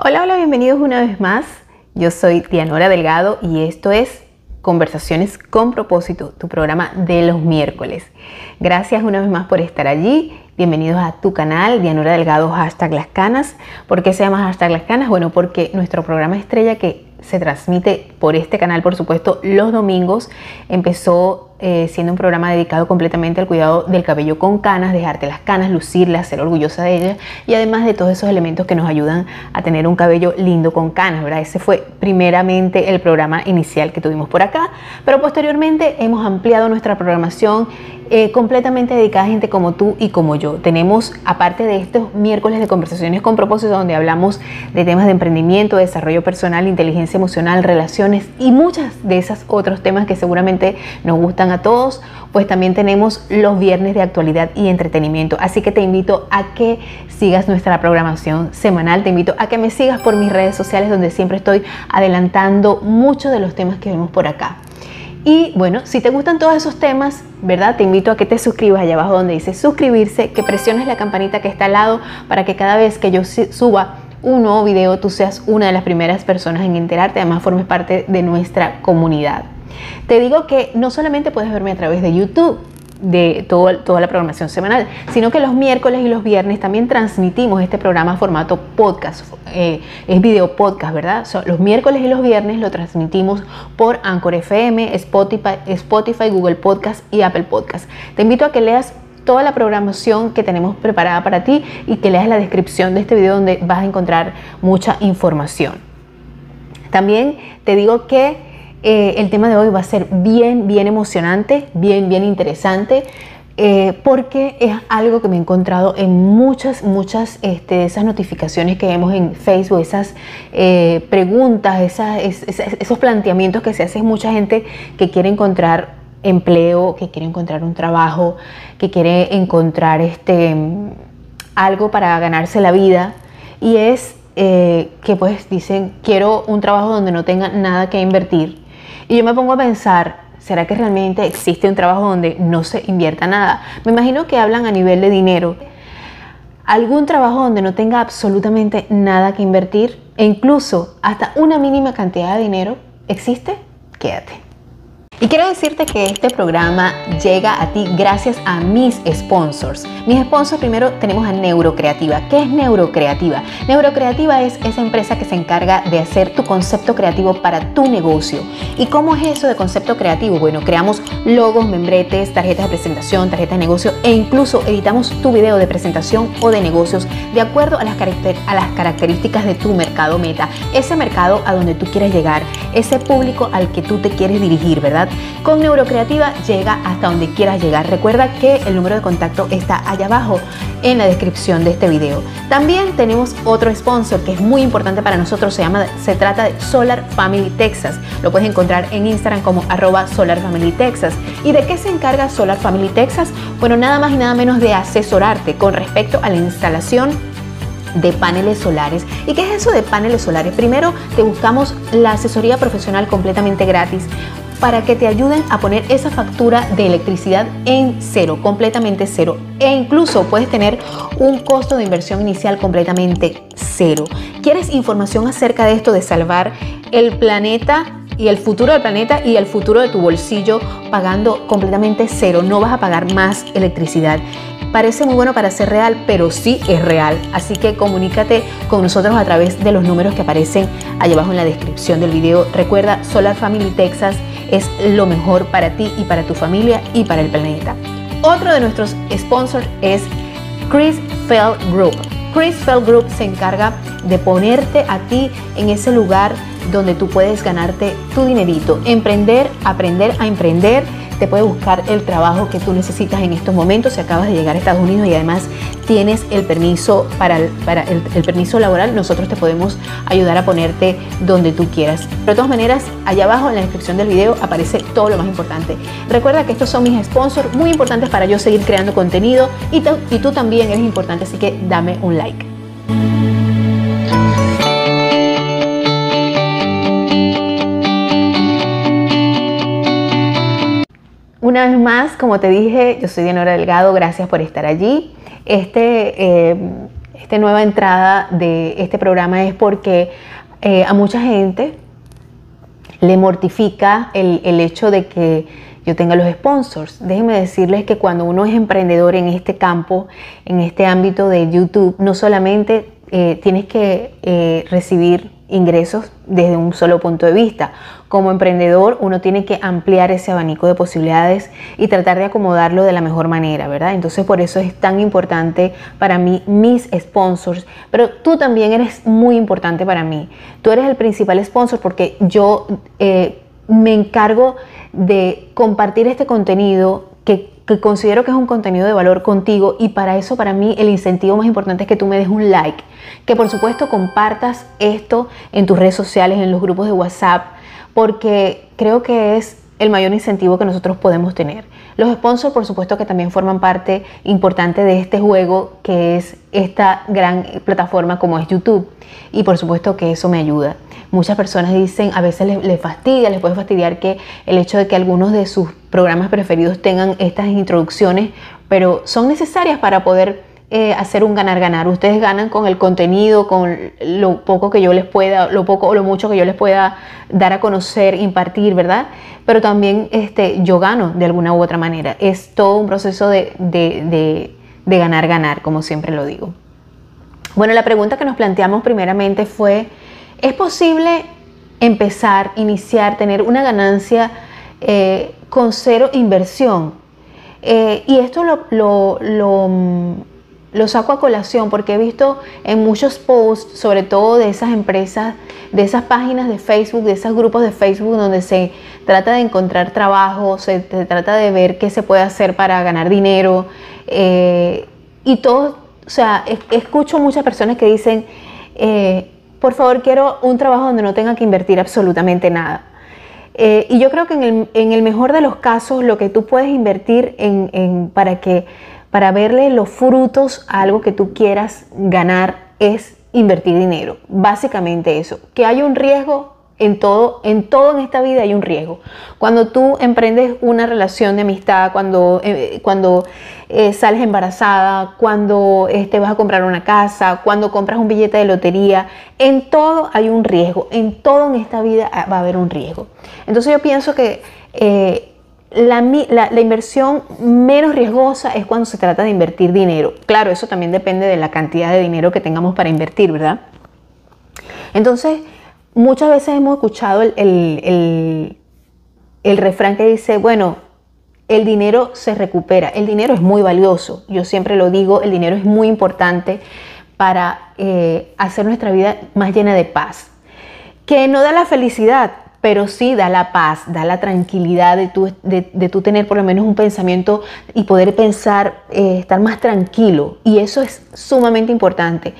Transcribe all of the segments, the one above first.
Hola, hola, bienvenidos una vez más. Yo soy Dianora Delgado y esto es Conversaciones con propósito, tu programa de los miércoles. Gracias una vez más por estar allí. Bienvenidos a tu canal, Dianora Delgado, hashtag las canas. ¿Por qué se llama hashtag las canas? Bueno, porque nuestro programa estrella que se transmite por este canal, por supuesto, los domingos, empezó eh, siendo un programa dedicado completamente al cuidado del cabello con canas, dejarte las canas, lucirlas, ser orgullosa de ellas y además de todos esos elementos que nos ayudan a tener un cabello lindo con canas, ¿verdad? Ese fue primeramente el programa inicial que tuvimos por acá, pero posteriormente hemos ampliado nuestra programación eh, completamente dedicada a gente como tú y como yo. Tenemos, aparte de estos miércoles de conversaciones con propósito, donde hablamos de temas de emprendimiento, desarrollo personal, inteligencia emocional, relaciones y muchas de esos otros temas que seguramente nos gustan a todos, pues también tenemos los viernes de actualidad y entretenimiento. Así que te invito a que sigas nuestra programación semanal, te invito a que me sigas por mis redes sociales donde siempre estoy adelantando muchos de los temas que vemos por acá. Y bueno, si te gustan todos esos temas, ¿verdad? Te invito a que te suscribas allá abajo donde dice suscribirse, que presiones la campanita que está al lado para que cada vez que yo suba un nuevo video tú seas una de las primeras personas en enterarte, además formes parte de nuestra comunidad. Te digo que no solamente puedes verme a través de YouTube, de toda la programación semanal, sino que los miércoles y los viernes también transmitimos este programa formato podcast, eh, es video podcast, ¿verdad? los miércoles y los viernes lo transmitimos por Anchor FM, Spotify, Spotify, Google Podcast y Apple Podcast. Te invito a que leas toda la programación que tenemos preparada para ti y que leas la descripción de este video donde vas a encontrar mucha información. También te digo que eh, el tema de hoy va a ser bien, bien emocionante, bien, bien interesante. Eh, porque es algo que me he encontrado en muchas, muchas este, esas notificaciones que vemos en Facebook, esas eh, preguntas, esos planteamientos que se hace mucha gente que quiere encontrar empleo, que quiere encontrar un trabajo, que quiere encontrar este, algo para ganarse la vida. Y es que pues dicen, quiero un trabajo donde no tenga nada que invertir y yo me pongo a pensar, ¿será que realmente existe un trabajo donde no se invierta nada? Me imagino que hablan a nivel de dinero. ¿Algún trabajo donde no tenga absolutamente nada que invertir? E incluso hasta una mínima cantidad de dinero existe? Quédate. Y quiero decirte que este programa llega a ti gracias a mis sponsors. Mis sponsors primero tenemos a Neurocreativa. ¿Qué es Neurocreativa? Neurocreativa es esa empresa que se encarga de hacer tu concepto creativo para tu negocio. ¿Y cómo es eso de concepto creativo? Bueno, creamos logos, membretes, tarjetas de presentación, tarjetas de negocio e incluso editamos tu video de presentación o de negocios de acuerdo a las, a las características de tu mercado meta. Ese mercado a donde tú quieres llegar, ese público al que tú te quieres dirigir, ¿verdad? Con Neurocreativa llega hasta donde quieras llegar. Recuerda que el número de contacto está allá abajo en la descripción de este video. También tenemos otro sponsor que es muy importante para nosotros, se, llama, se trata de Solar Family Texas. Lo puedes encontrar en Instagram como arroba Solar Family Texas. ¿Y de qué se encarga Solar Family Texas? Bueno, nada más y nada menos de asesorarte con respecto a la instalación de paneles solares. ¿Y qué es eso de paneles solares? Primero te buscamos la asesoría profesional completamente gratis para que te ayuden a poner esa factura de electricidad en cero, completamente cero. E incluso puedes tener un costo de inversión inicial completamente cero. ¿Quieres información acerca de esto de salvar el planeta y el futuro del planeta y el futuro de tu bolsillo pagando completamente cero? No vas a pagar más electricidad. Parece muy bueno para ser real, pero sí es real. Así que comunícate con nosotros a través de los números que aparecen allá abajo en la descripción del video. Recuerda, Solar Family Texas es lo mejor para ti y para tu familia y para el planeta. Otro de nuestros sponsors es Chris Fell Group. Chris Fell Group se encarga de ponerte a ti en ese lugar donde tú puedes ganarte tu dinerito, emprender, aprender a emprender te puede buscar el trabajo que tú necesitas en estos momentos si acabas de llegar a Estados Unidos y además tienes el permiso para, el, permiso laboral, nosotros te podemos ayudar a ponerte donde tú quieras. de todas maneras, allá abajo en la descripción del video aparece todo lo más importante. Recuerda que estos son mis sponsors muy importantes para yo seguir creando contenido y tú también eres importante, así que dame un like. Una vez más, como te dije, yo soy Dianora Delgado, gracias por estar allí. Este, eh, esta nueva entrada de este programa es porque eh, a mucha gente le mortifica el, el hecho de que yo tenga los sponsors. Déjenme decirles que cuando uno es emprendedor en este campo, en este ámbito de YouTube, no solamente eh, tienes que recibir ingresos desde un solo punto de vista. Como emprendedor uno tiene que ampliar ese abanico de posibilidades y tratar de acomodarlo de la mejor manera, ¿verdad? Entonces por eso es tan importante para mí mis sponsors, pero tú también eres muy importante para mí. Tú eres el principal sponsor porque yo eh, me encargo de compartir este contenido que que considero que es un contenido de valor contigo y para eso para mí el incentivo más importante es que tú me des un like, que por supuesto compartas esto en tus redes sociales, en los grupos de WhatsApp, porque creo que es el mayor incentivo que nosotros podemos tener. Los sponsors, por supuesto, que también forman parte importante de este juego, que es esta gran plataforma como es YouTube. Y por supuesto que eso me ayuda. Muchas personas dicen, a veces les, fastidia, les puede fastidiar que el hecho de que algunos de sus programas preferidos tengan estas introducciones, pero son necesarias para poder eh, hacer un ganar-ganar. Ustedes ganan con el contenido, con lo poco que yo les pueda, lo poco o lo mucho que yo les pueda dar a conocer, impartir, ¿verdad? Pero también este, yo gano de alguna u otra manera. Es todo un proceso de, de ganar-ganar, como siempre lo digo. Bueno, la pregunta que nos planteamos primeramente fue, ¿Es posible empezar, iniciar, tener una ganancia eh, con cero inversión? Eh, y esto lo, lo, saco a colación porque he visto en muchos posts, sobre todo de esas empresas, de esas páginas de Facebook, de esos grupos de Facebook donde se trata de encontrar trabajo, se, trata de ver qué se puede hacer para ganar dinero. Eh, y todo, o sea, escucho muchas personas que dicen, por favor quiero un trabajo donde no tenga que invertir absolutamente nada. Eh, y yo creo que en el, mejor de los casos lo que tú puedes invertir en, para, que, para verle los frutos a algo que tú quieras ganar es invertir dinero. Básicamente eso. Que hay un riesgo, en todo, en todo en esta vida hay un riesgo. Cuando tú emprendes una relación de amistad, cuando, eh, cuando eh, sales embarazada, cuando te este, vas a comprar una casa, cuando compras un billete de lotería, en todo hay un riesgo, en todo en esta vida ah, va a haber un riesgo. Entonces yo pienso que eh, la, la, inversión menos riesgosa es cuando se trata de invertir dinero. Claro, eso también depende de la cantidad de dinero que tengamos para invertir, ¿verdad? Entonces, muchas veces hemos escuchado el, refrán que dice, bueno, el dinero se recupera, el dinero es muy valioso, yo siempre lo digo, el dinero es muy importante para eh, hacer nuestra vida más llena de paz, que no da la felicidad, pero sí da la paz, da la tranquilidad de tú, de, tener por lo menos un pensamiento y poder pensar, eh, estar más tranquilo. Y eso es sumamente importante.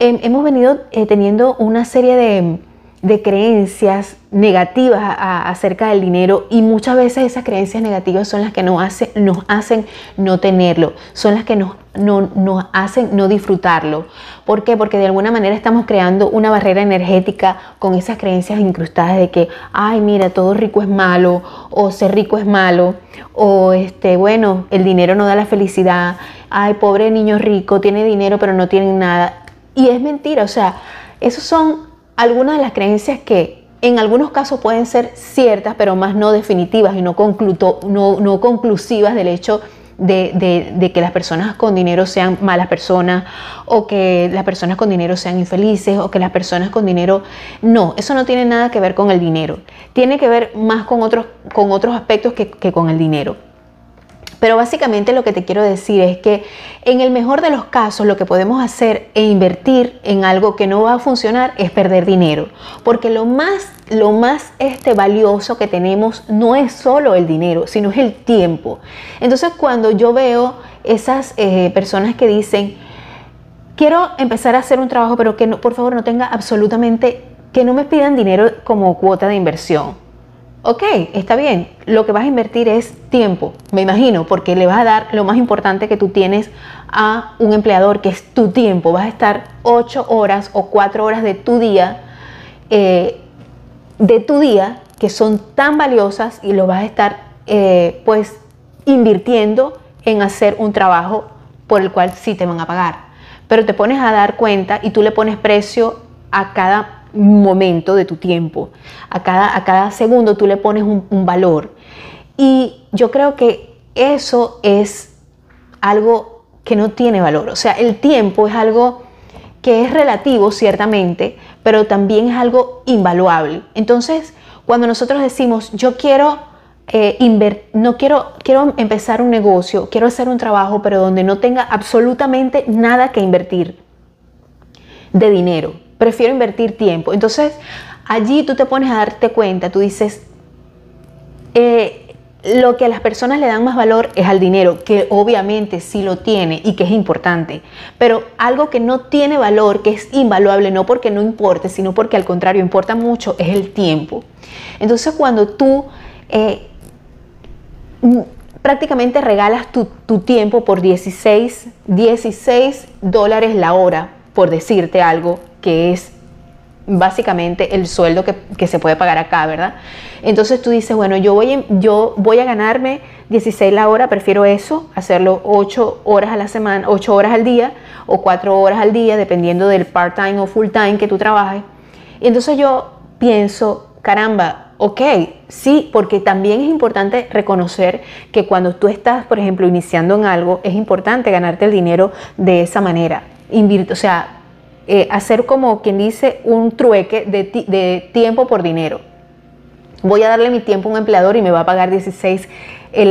hemos venido eh, teniendo una serie de, de creencias negativas acerca del dinero y muchas veces esas creencias negativas son las que nos, nos hacen no tenerlo, son las que nos, nos hacen no disfrutarlo. ¿Por qué? Porque de alguna manera estamos creando una barrera energética con esas creencias incrustadas de que, ay, mira, todo rico es malo, o ser rico es malo, o este, bueno, el dinero no da la felicidad, ay, pobre niño rico, tiene dinero pero no tiene nada. Y es mentira, o sea, esos son algunas de las creencias que en algunos casos pueden ser ciertas, pero más no definitivas y no, no, conclusivas del hecho de, que las personas con dinero sean malas personas o que las personas con dinero sean infelices o que las personas con dinero... No, eso no tiene nada que ver con el dinero. Tiene que ver más con otros, con otros aspectos que, que con el dinero. Pero básicamente lo que te quiero decir es que en el mejor de los casos lo que podemos hacer e invertir en algo que no va a funcionar es perder dinero, porque lo más lo más este valioso que tenemos no es solo el dinero, sino es el tiempo. Entonces cuando yo veo esas eh, personas que dicen quiero empezar a hacer un trabajo, pero que por favor no tenga absolutamente que no me pidan dinero como cuota de inversión Ok, está bien, lo que vas a invertir es tiempo, me imagino, porque le vas a dar lo más importante que tú tienes a un empleador, que es tu tiempo. Vas a estar ocho horas o cuatro horas de tu día, eh, de tu día, que son tan valiosas y lo vas a estar eh, pues invirtiendo en hacer un trabajo por el cual sí te van a pagar. pero te pones a dar cuenta y tú le pones precio a cada momento de tu tiempo, a cada, a cada segundo tú le pones un, valor. Y yo creo que eso es algo que no tiene valor. O sea, el tiempo es algo que es relativo, ciertamente, pero también es algo invaluable. Entonces, cuando nosotros decimos, yo quiero, eh, no quiero, quiero empezar un negocio, quiero hacer un trabajo, pero donde no tenga absolutamente nada que invertir de dinero, prefiero invertir tiempo. Entonces, allí tú te pones a darte cuenta, tú dices, eh, lo que a las personas le dan más valor es al dinero, que obviamente sí lo tiene y que es importante, pero algo que no tiene valor, que es invaluable, no porque no importe, sino porque al contrario importa mucho, es el tiempo. Entonces cuando tú eh, prácticamente regalas tu, tu, tiempo por 16, 16 dólares la hora, por decirte algo, que es básicamente el sueldo que, se puede pagar acá, ¿verdad? Entonces tú dices, bueno, yo voy, yo voy a ganarme 16 la hora, prefiero eso, hacerlo 8 horas a la semana, 8 horas al día o 4 horas al día, dependiendo del part-time o full-time que tú trabajes. Y entonces yo pienso, caramba, ok, sí, porque también es importante reconocer que cuando tú estás, por ejemplo, iniciando en algo, es importante ganarte el dinero de esa manera. o sea, eh, hacer como quien dice un trueque de, tiempo por dinero. Voy a darle mi tiempo a un empleador y me va a pagar 16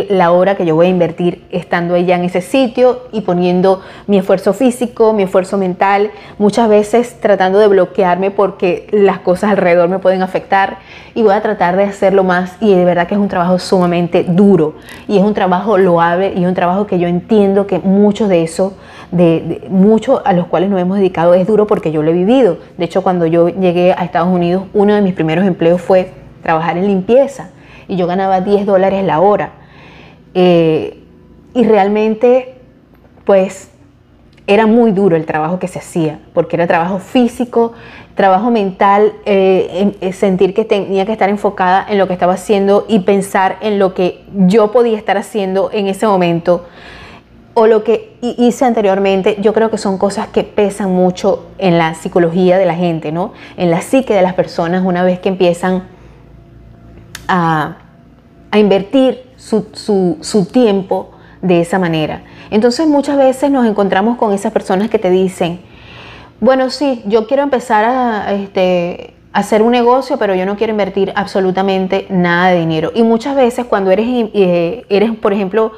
la hora que yo voy a invertir estando ella en ese sitio y poniendo mi esfuerzo físico, mi esfuerzo mental, muchas veces tratando de bloquearme porque las cosas alrededor me pueden afectar y voy a tratar de hacerlo más y de verdad que es un trabajo sumamente duro y es un trabajo loable y un trabajo que yo entiendo que muchos de eso de, muchos a los cuales nos hemos dedicado es duro porque yo lo he vivido. De hecho, cuando yo llegué a Estados Unidos, uno de mis primeros empleos fue trabajar en limpieza y yo ganaba 10 dólares la hora. Eh, y realmente, pues, era muy duro el trabajo que se hacía, porque era trabajo físico, trabajo mental, eh, eh, sentir que tenía que estar enfocada en lo que estaba haciendo y pensar en lo que yo podía estar haciendo en ese momento o lo que hice anteriormente, yo creo que son cosas que pesan mucho en la psicología de la gente, ¿no? En la psique de las personas una vez que empiezan a, invertir su, tiempo de esa manera. Entonces muchas veces nos encontramos con esas personas que te dicen, bueno, sí, yo quiero empezar a, este, hacer un negocio, pero yo no quiero invertir absolutamente nada de dinero. Y muchas veces cuando eres, eh, eres por ejemplo,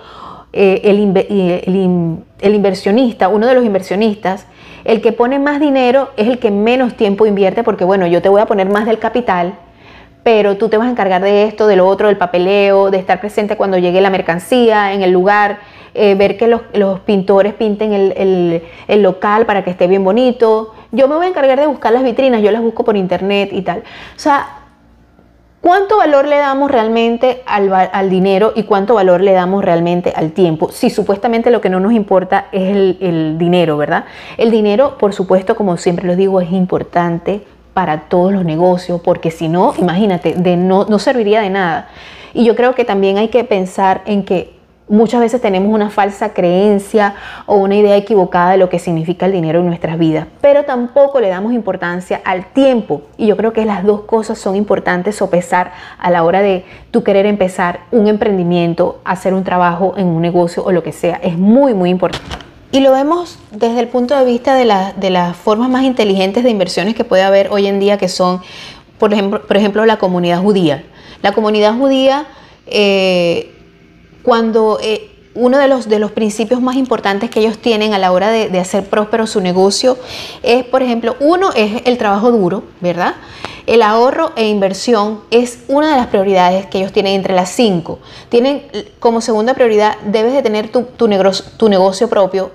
eh, el, el, inversionista, uno de los inversionistas, el que pone más dinero es el que menos tiempo invierte porque, bueno, yo te voy a poner más del capital, pero tú te vas a encargar de esto, de lo otro, del papeleo, de estar presente cuando llegue la mercancía en el lugar, eh, ver que los, los, pintores pinten el, el, local para que esté bien bonito. Yo me voy a encargar de buscar las vitrinas, yo las busco por internet y tal. O sea, ¿Cuánto valor le damos realmente al, dinero y cuánto valor le damos realmente al tiempo? Si supuestamente lo que no nos importa es el, dinero, ¿verdad? El dinero, por supuesto, como siempre les digo, es importante para todos los negocios, porque si no, imagínate, de no, no serviría de nada. Y yo creo que también hay que pensar en que Muchas veces tenemos una falsa creencia o una idea equivocada de lo que significa el dinero en nuestras vidas, pero tampoco le damos importancia al tiempo. Y yo creo que las dos cosas son importantes sopesar a la hora de tú querer empezar un emprendimiento, hacer un trabajo en un negocio o lo que sea. Es muy, muy importante. Y lo vemos desde el punto de vista de, de las formas más inteligentes de inversiones que puede haber hoy en día, que son, por ejemplo, por ejemplo la comunidad judía. La comunidad judía... Eh, cuando eh, uno de los, de los principios más importantes que ellos tienen a la hora de, hacer próspero su negocio es, por ejemplo, uno es el trabajo duro, ¿verdad? El ahorro e inversión es una de las prioridades que ellos tienen entre las cinco. Tienen como segunda prioridad, debes de tener tu, tu, tu negocio propio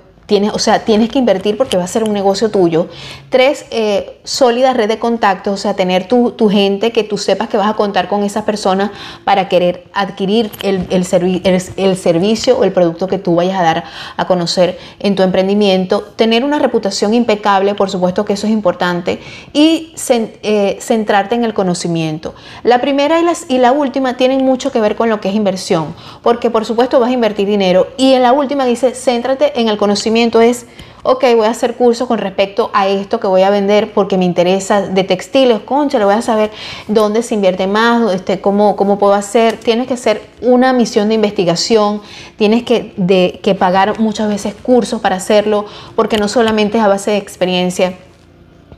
O sea, tienes que invertir porque va a ser un negocio tuyo. Tres, eh, sólida red de contactos, o sea, tener tu, gente que tú sepas que vas a contar con esas personas para querer adquirir el, el, servicio o el producto que tú vayas a dar a conocer en tu emprendimiento. Tener una reputación impecable, por supuesto que eso es importante. Y eh, centrarte en el conocimiento. La primera y, y la última tienen mucho que ver con lo que es inversión, porque por supuesto vas a invertir dinero. Y en la última dice, céntrate en el conocimiento emprendimiento es, ok, voy a hacer cursos con respecto a esto que voy a vender porque me interesa de textiles, concha, le voy a saber dónde se invierte más, este, cómo, puedo hacer. Tienes que hacer una misión de investigación, tienes que, pagar muchas veces cursos para hacerlo, porque no solamente es a base de experiencia.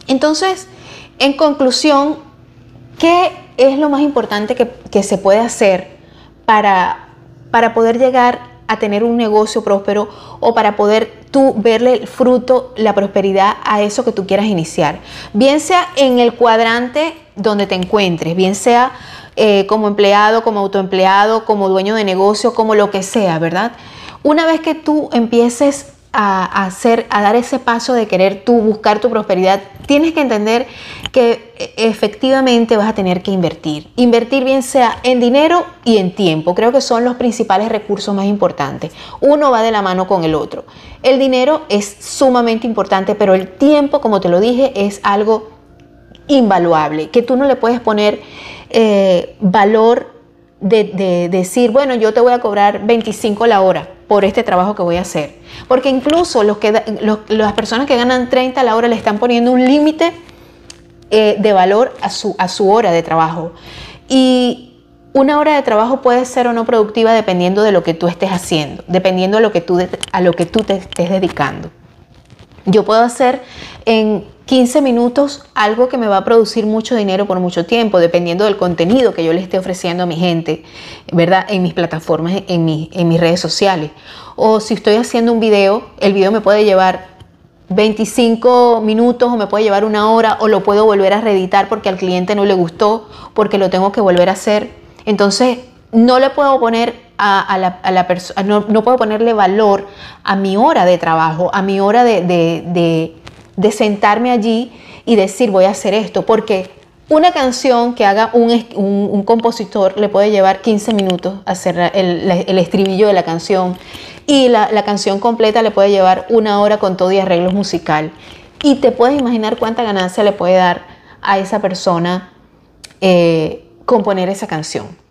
Entonces, en conclusión, ¿qué es lo más importante que, se puede hacer para poder llegar a tener un negocio próspero o para poder tú verle el fruto, la prosperidad a eso que tú quieras iniciar. Bien sea en el cuadrante donde te encuentres, bien sea eh, como empleado, como autoempleado, como dueño de negocio, como lo que sea, ¿verdad? Una vez que tú empieces a, hacer, a dar ese paso de querer tú buscar tu prosperidad, tienes que entender que e, efectivamente vas a tener que invertir. Invertir bien sea en dinero y en tiempo. Creo que son los principales recursos más importantes. Uno va de la mano con el otro. El dinero es sumamente importante, pero el tiempo, como te lo dije, es algo invaluable, que tú no le puedes poner eh, valor de, de decir, bueno, yo te voy a cobrar 25 la hora por este trabajo que voy a hacer. Porque incluso los que, las personas que ganan 30 a la hora le están poniendo un límite eh, de valor a su, a su hora de trabajo. Y una hora de trabajo puede ser o no productiva dependiendo de lo que tú estés haciendo, dependiendo de lo que tú, a lo que tú te estés dedicando. Yo puedo hacer en 15 minutos algo que me va a producir mucho dinero por mucho tiempo, dependiendo del contenido que yo le esté ofreciendo a mi gente, ¿verdad? En mis plataformas, en, en mis redes sociales. O si estoy haciendo un video, el video me puede llevar 25 minutos o me puede llevar una hora o lo puedo volver a reeditar porque al cliente no le gustó, porque lo tengo que volver a hacer. Entonces, no le puedo poner a, la, persona, no, puedo ponerle valor a mi hora de trabajo, a mi hora de, sentarme allí y decir voy a hacer esto, porque una canción que haga un, compositor le puede llevar 15 minutos hacer el, estribillo de la canción y la, canción completa le puede llevar una hora con todo y arreglos musical. Y te puedes imaginar cuánta ganancia le puede dar a esa persona eh, componer esa canción.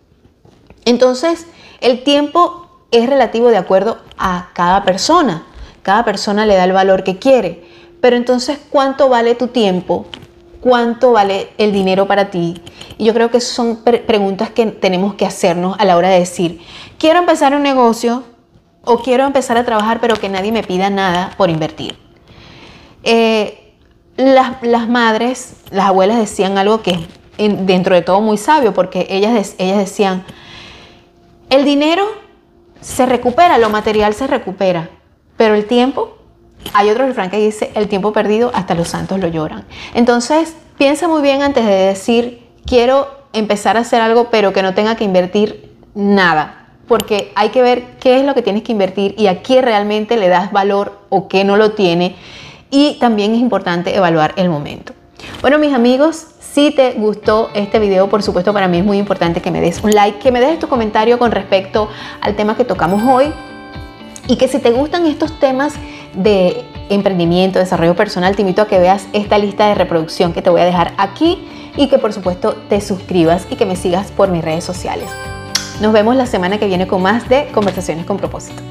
Entonces, el tiempo es relativo de acuerdo a cada persona. Cada persona le da el valor que quiere. Pero entonces, ¿cuánto vale tu tiempo? ¿Cuánto vale el dinero para ti? Y yo creo que son preguntas que tenemos que hacernos a la hora de decir, quiero empezar un negocio o quiero empezar a trabajar pero que nadie me pida nada por invertir. Eh, las, madres, las abuelas decían algo que dentro de todo muy sabio porque ellas, ellas decían, el dinero se recupera, lo material se recupera, pero el tiempo, hay otro refrán que dice, el tiempo perdido hasta los santos lo lloran. Entonces, piensa muy bien antes de decir, quiero empezar a hacer algo, pero que no tenga que invertir nada, porque hay que ver qué es lo que tienes que invertir y a qué realmente le das valor o qué no lo tiene. Y también es importante evaluar el momento. Bueno, mis amigos, si te gustó este video, por supuesto para mí es muy importante que me des un like, que me des tu comentario con respecto al tema que tocamos hoy y que si te gustan estos temas de emprendimiento, desarrollo personal, te invito a que veas esta lista de reproducción que te voy a dejar aquí y que por supuesto te suscribas y que me sigas por mis redes sociales. Nos vemos la semana que viene con más de Conversaciones con propósito.